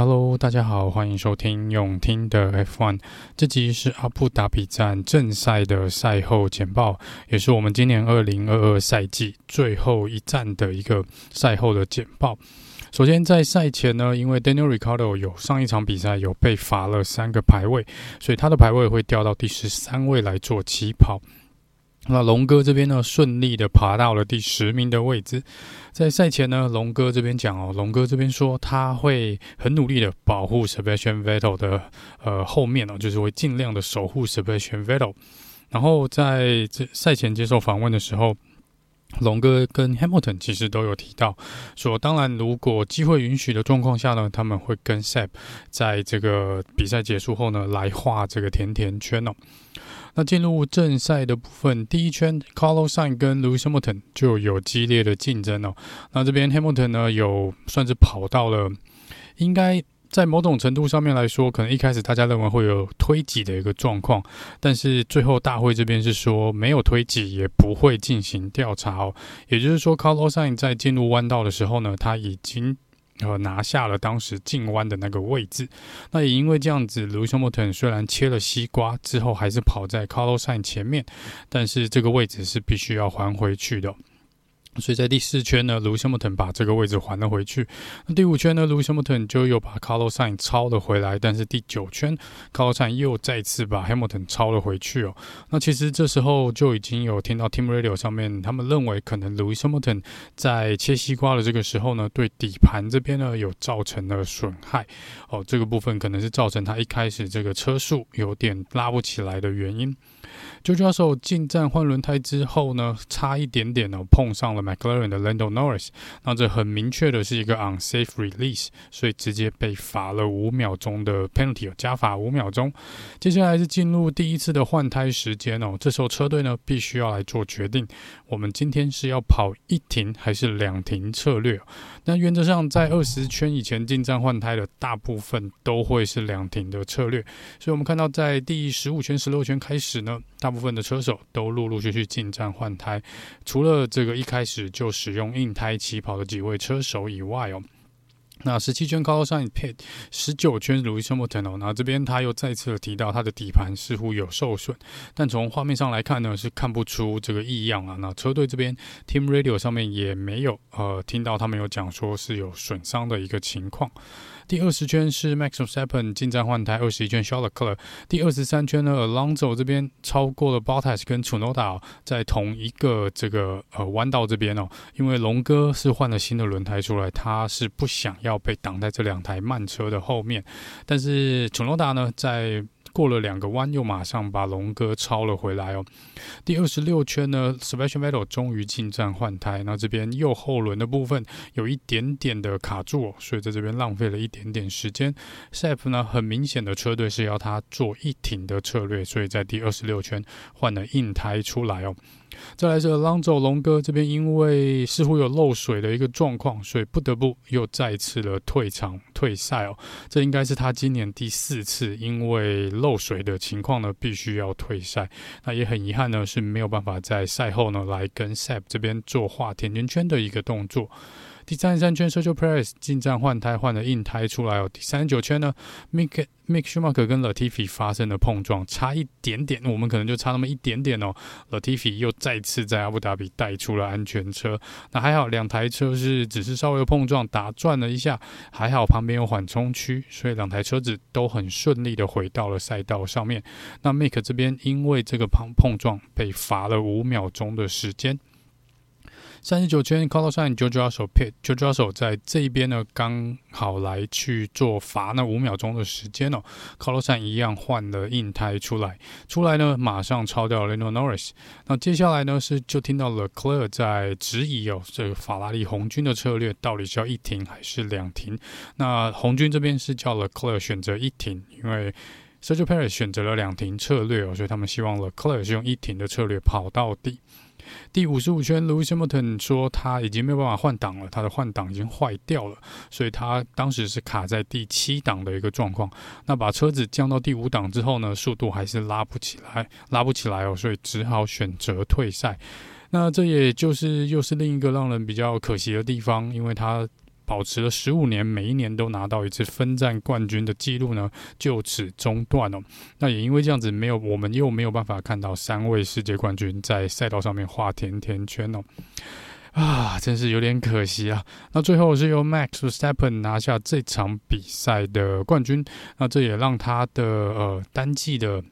Hello，大家好，欢迎收听永听的 F1。这集是阿布达比站正赛的赛后简报，也是我们今年二零二二赛季最后一站的一个赛后的简报。首先，在赛前呢，因为 Daniel Ricardo 有上一场比赛有被罚了三个排位，所以他的排位会掉到第十三位来做起跑。那龙哥这边呢，顺利的爬到了第十名的位置。在赛前呢，龙哥这边讲哦，龙哥这边说他会很努力的保护 Sebastian Vettel 的呃后面哦，就是会尽量的守护 Sebastian Vettel。然后在这赛前接受访问的时候。龙哥跟 Hamilton 其实都有提到，说当然如果机会允许的状况下呢，他们会跟 Seb 在这个比赛结束后呢，来画这个甜甜圈哦。那进入正赛的部分，第一圈 Carlos Sainz 跟 Lewis Hamilton 就有激烈的竞争哦。那这边 Hamilton 呢，有算是跑到了应该。在某种程度上面来说，可能一开始大家认为会有推挤的一个状况，但是最后大会这边是说没有推挤，也不会进行调查哦。也就是说，Carlos Sainz 在进入弯道的时候呢，他已经呃拿下了当时进弯的那个位置。那也因为这样子卢修莫特虽然切了西瓜之后还是跑在 Carlos s i n 前面，但是这个位置是必须要还回去的。所以在第四圈呢，Lewis Hamilton 把这个位置还了回去。那第五圈呢，Lewis Hamilton 就又把 Carlos Sain 超了回来。但是第九圈，Carlos Sain 又再次把 Hamilton 超了回去哦。那其实这时候就已经有听到 Team Radio 上面，他们认为可能 Lewis Hamilton 在切西瓜的这个时候呢，对底盘这边呢有造成了损害哦。这个部分可能是造成他一开始这个车速有点拉不起来的原因。George Russell 进站换轮胎之后呢，差一点点呢碰上了 McLaren 的 Lando Norris，那这很明确的是一个 unsafe release，所以直接被罚了五秒钟的 penalty，加罚五秒钟。接下来是进入第一次的换胎时间哦，这时候车队呢必须要来做决定，我们今天是要跑一停还是两停策略？那原则上在二十圈以前进站换胎的大部分都会是两停的策略，所以我们看到在第十五圈、十六圈开始呢。大部分的车手都陆陆续续进站换胎，除了这个一开始就使用硬胎起跑的几位车手以外哦。那十七圈 Carlos Sainz pit，十九圈卢伊斯莫特呢，那这边他又再次提到他的底盘似乎有受损，但从画面上来看呢，是看不出这个异样啊。那车队这边 Team Radio 上面也没有呃听到他们有讲说是有损伤的一个情况。第二十圈是 Max Verstappen 进站换胎，二十一圈 s h a r l e c l e r。第二十三圈呢，Alonso 这边超过了 Bottas 跟 Chunoda 在同一个这个呃弯道这边哦，因为龙哥是换了新的轮胎出来，他是不想要被挡在这两台慢车的后面，但是 Chunoda 呢在。过了两个弯，又马上把龙哥超了回来哦。第二十六圈呢，Sebastian Vettel 终于进站换胎，那这边右后轮的部分有一点点的卡住哦，所以在这边浪费了一点点时间。SAP 呢，很明显的车队是要他做一挺的策略，所以在第二十六圈换了硬胎出来哦。再来是 Alonso 龙哥这边，因为似乎有漏水的一个状况，所以不得不又再次的退场退赛哦。这应该是他今年第四次因为漏水的情况呢，必须要退赛。那也很遗憾呢，是没有办法在赛后呢来跟 SAP 这边做画甜甜圈的一个动作。第三十三圈，Social Press 进站换胎，换了硬胎出来哦。第三十九圈呢，Mick Mick Schumacher 跟 Latifi 发生了碰撞，差一点点，我们可能就差那么一点点哦。Latifi 又再次在阿布达比带出了安全车，那还好，两台车是只是稍微碰撞，打转了一下，还好旁边有缓冲区，所以两台车子都很顺利的回到了赛道上面。那 Mick 这边因为这个碰碰撞被罚了五秒钟的时间。三十九圈，Carlos Sainz George Russell pit，George Russell 在这一边呢，刚好来去做罚那五秒钟的时间哦。Carlos Sainz 一样换了硬胎出来，出来呢马上超掉 Lando Norris。那接下来呢是就听到了 clery 在质疑哦，这个法拉利红军的策略到底是要一停还是两停？那红军这边是叫 Leclerc 选择一停，因为 Sergio Perez 选择了两停策略哦，所以他们希望 Leclerc 是用一停的策略跑到底。第五十五圈，Lewis Hamilton 说他已经没有办法换挡了，他的换挡已经坏掉了，所以他当时是卡在第七档的一个状况。那把车子降到第五档之后呢，速度还是拉不起来，拉不起来哦，所以只好选择退赛。那这也就是又是另一个让人比较可惜的地方，因为他。保持了十五年，每一年都拿到一次分站冠军的记录呢，就此中断哦。那也因为这样子，没有我们又没有办法看到三位世界冠军在赛道上面画甜甜圈哦。啊，真是有点可惜啊！那最后是由 Max Verstappen 拿下这场比赛的冠军，那这也让他的呃单季的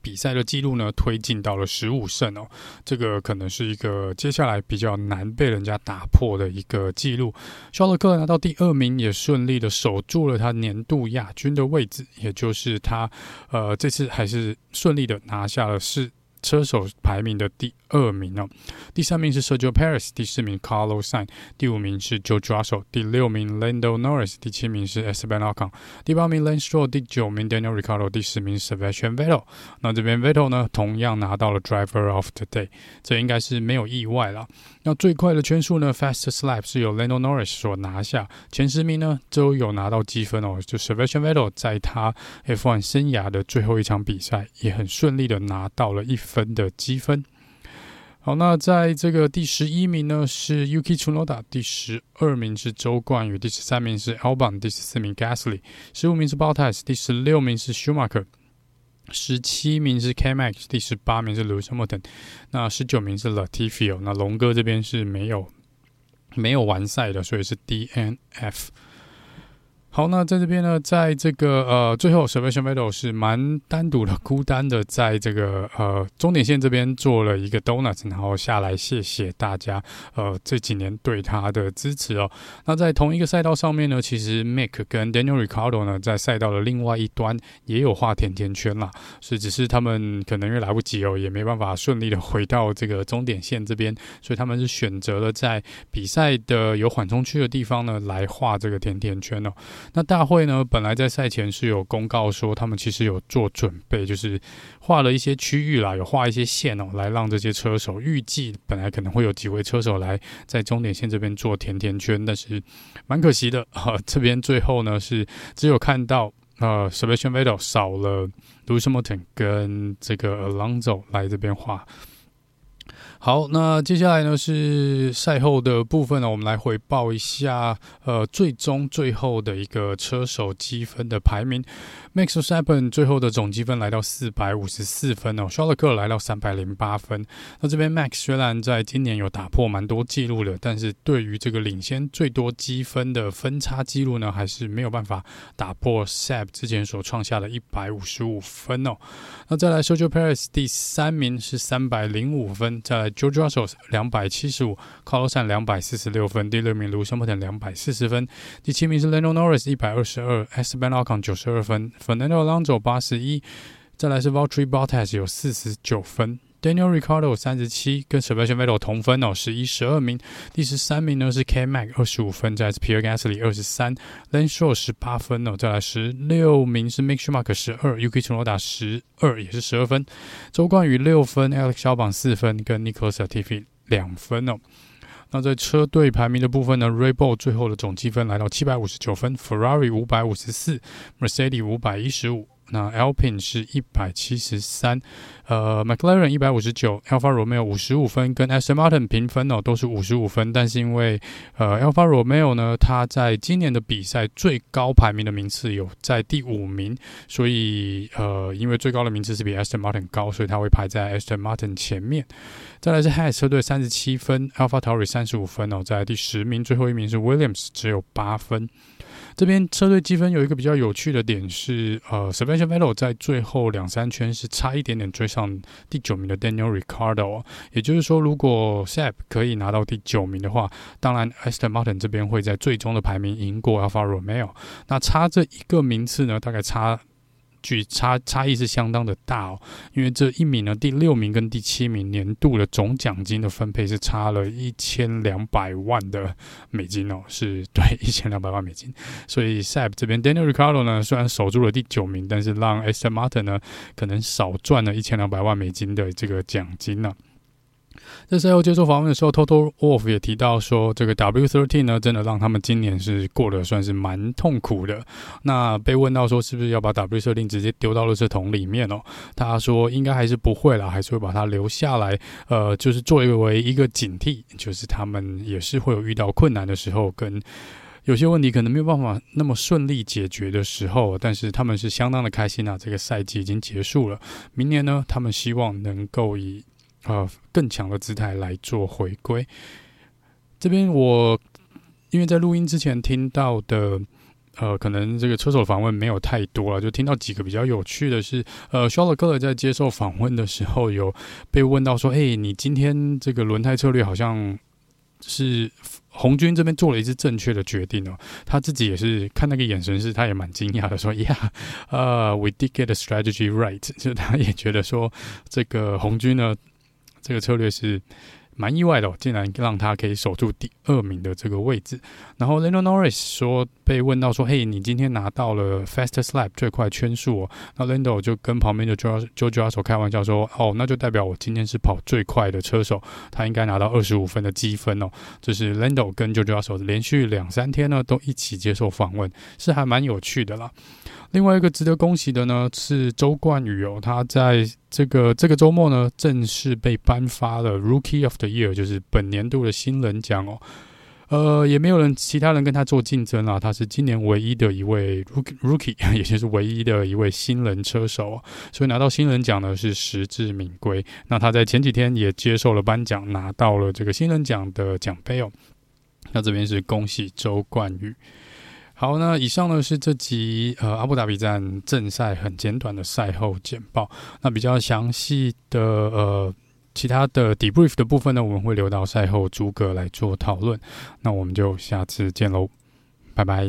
比赛的记录呢推进到了十五胜哦。这个可能是一个接下来比较难被人家打破的一个记录。肖勒克拿到第二名，也顺利的守住了他年度亚军的位置，也就是他呃这次还是顺利的拿下了四。车手排名的第二名哦，第三名是 Sergio Perez，第四名 Carlos Sainz，第五名是 George Russell，第六名 Lando Norris，第七名是 Esteban Ocon，第八名 Lance Stroll，第九名 Daniel Ricciardo，第十名 Sebastian Vettel。那这边 Vettel 呢，同样拿到了 Driver of the Day，这应该是没有意外了。那最快的圈速呢，Fastest Lap 是由 Lando Norris 所拿下，前十名呢都有拿到积分哦。就 Sebastian Vettel 在他 F1 生涯的最后一场比赛，也很顺利的拿到了一分分的积分。好，那在这个第十一名呢是 Yuki Tsunoda，第十二名是周冠宇，第十三名是 Albon，第十四名 Gasly，十五名是 Bottas，第十六名是 Schumacher。十七名是 K-Max，第十八名是 Lewis Hamilton，那十九名是 Latifi。那龙哥这边是没有没有完赛的，所以是 DNF。好，那在这边呢，在这个呃最后，Sebastian Vettel 是蛮单独的、孤单的，在这个呃终点线这边做了一个 donut，然后下来谢谢大家呃这几年对他的支持哦。那在同一个赛道上面呢，其实 mic 跟 Daniel Ricardo 呢，在赛道的另外一端也有画甜甜圈啦，是只是他们可能因为来不及哦，也没办法顺利的回到这个终点线这边，所以他们是选择了在比赛的有缓冲区的地方呢来画这个甜甜圈哦。那大会呢，本来在赛前是有公告说，他们其实有做准备，就是画了一些区域啦，有画一些线哦，来让这些车手预计本来可能会有几位车手来在终点线这边做甜甜圈，但是蛮可惜的啊，这边最后呢是只有看到呃，Sebastian Vettel 少了 l u c i s Hamilton 跟这个 Alonso 来这边画。好，那接下来呢是赛后的部分呢，我们来回报一下，呃，最终最后的一个车手积分的排名。Max Verstappen 最后的总积分来到四百五十四分哦，肖勒克来到三百零八分。那这边 Max 虽然在今年有打破蛮多记录的，但是对于这个领先最多积分的分差记录呢，还是没有办法打破 Seb 之前所创下的一百五十五分哦。那再来，Sergio Perez 第三名是三百零五分，再来。George Russell 两百七十五，Carlos Sainz 两百四十六分，第六名卢森堡两百四十分，第七名是 Lando Norris 一百二十二，Esteban Ocon 九十二分，Fernando Alonso 八十一，再来是 Valtteri Bottas 有四十九分，Daniel Ricciardo 三十七，跟 Sebastian Vettel 同分哦，十一十二名，第十三名呢是 K-Max 二十五分，再来是 Pierre Gasly 二十三 lancer 十八分哦，再来十六名是 Mick Schumacher 十二，UK 车队打十二也是十二分，周冠宇六分，Alex Albon 四分，跟 Nicholas Latifi 两分哦。那在车队排名的部分呢，Red Bull 最后的总积分来到七百五十九分，Ferrari 五百五十四，Mercedes 五百一十五。那 Alpine 是一百七十三，呃，McLaren 一百五十九，Alfa Romeo 五十五分，跟 Aston Martin 平分哦，都是五十五分。但是因为呃，Alfa Romeo 呢，它在今年的比赛最高排名的名次有在第五名，所以呃，因为最高的名次是比 Aston Martin 高，所以它会排在 Aston Martin 前面。再来是 Haas 车队三十七分，AlphaTauri 三十五分哦，在第十名，最后一名是 Williams 只有八分。这边车队积分有一个比较有趣的点是，呃，Sebastian Vettel 在最后两三圈是差一点点追上第九名的 Daniel r i c a r d o 也就是说，如果 Seb 可以拿到第九名的话，当然 Aston Martin 这边会在最终的排名赢过 Alfa Romeo，那差这一个名次呢，大概差。距差差异是相当的大哦，因为这一名呢，第六名跟第七名年度的总奖金的分配是差了一千两百万的美金哦，是对 一千两百万美金，所以 Seb 这边 Daniel Ricardo 呢，虽然守住了第九名，但是让 Aston Martin 呢可能少赚了一千两百万美金的这个奖金呢、在赛后接受访问的时候，Toto Wolf 也提到说，这个 W13 呢，真的让他们今年是过得算是蛮痛苦的。那被问到说，是不是要把 W13 直接丢到垃圾桶里面哦？他说应该还是不会啦，还是会把它留下来。呃，就是作为一个警惕，就是他们也是会有遇到困难的时候跟。有些问题可能没有办法那么顺利解决的时候，但是他们是相当的开心啊！这个赛季已经结束了，明年呢，他们希望能够以呃更强的姿态来做回归。这边我因为在录音之前听到的，呃，可能这个车手访问没有太多了，就听到几个比较有趣的是，呃，Charles Leclerc 在接受访问的时候有被问到说：“哎，你今天这个轮胎策略好像是。”红军这边做了一次正确的决定哦，他自己也是看那个眼神，是他也蛮惊讶的，说呀，呃，we did get the strategy right，就他也觉得说这个红军呢，这个策略是。蛮意外的哦，竟然让他可以守住第二名的这个位置。然后 Lando Norris 说，被问到说：“嘿，你今天拿到了 Fastest Lap 最快圈数哦。”那 Lando 就跟旁边的 JoJoJo 手开玩笑说：“哦，那就代表我今天是跑最快的车手，他应该拿到二十五分的积分哦。”就是 Lando 跟 Jo Jo 手连续两三天呢都一起接受访问，是还蛮有趣的啦。另外一个值得恭喜的呢是周冠宇哦，他在这个这个周末呢正式被颁发了 Rookie of the Year，就是本年度的新人奖哦。呃，也没有人其他人跟他做竞争啦，他是今年唯一的一位 Rookie Rookie，也就是唯一的一位新人车手哦，所以拿到新人奖呢是实至名归。那他在前几天也接受了颁奖，拿到了这个新人奖的奖杯哦。那这边是恭喜周冠宇。好，那以上呢是这集呃阿布达比站正赛很简短的赛后简报。那比较详细的呃其他的 debrief 的部分呢，我们会留到赛后逐个来做讨论。那我们就下次见喽，拜拜。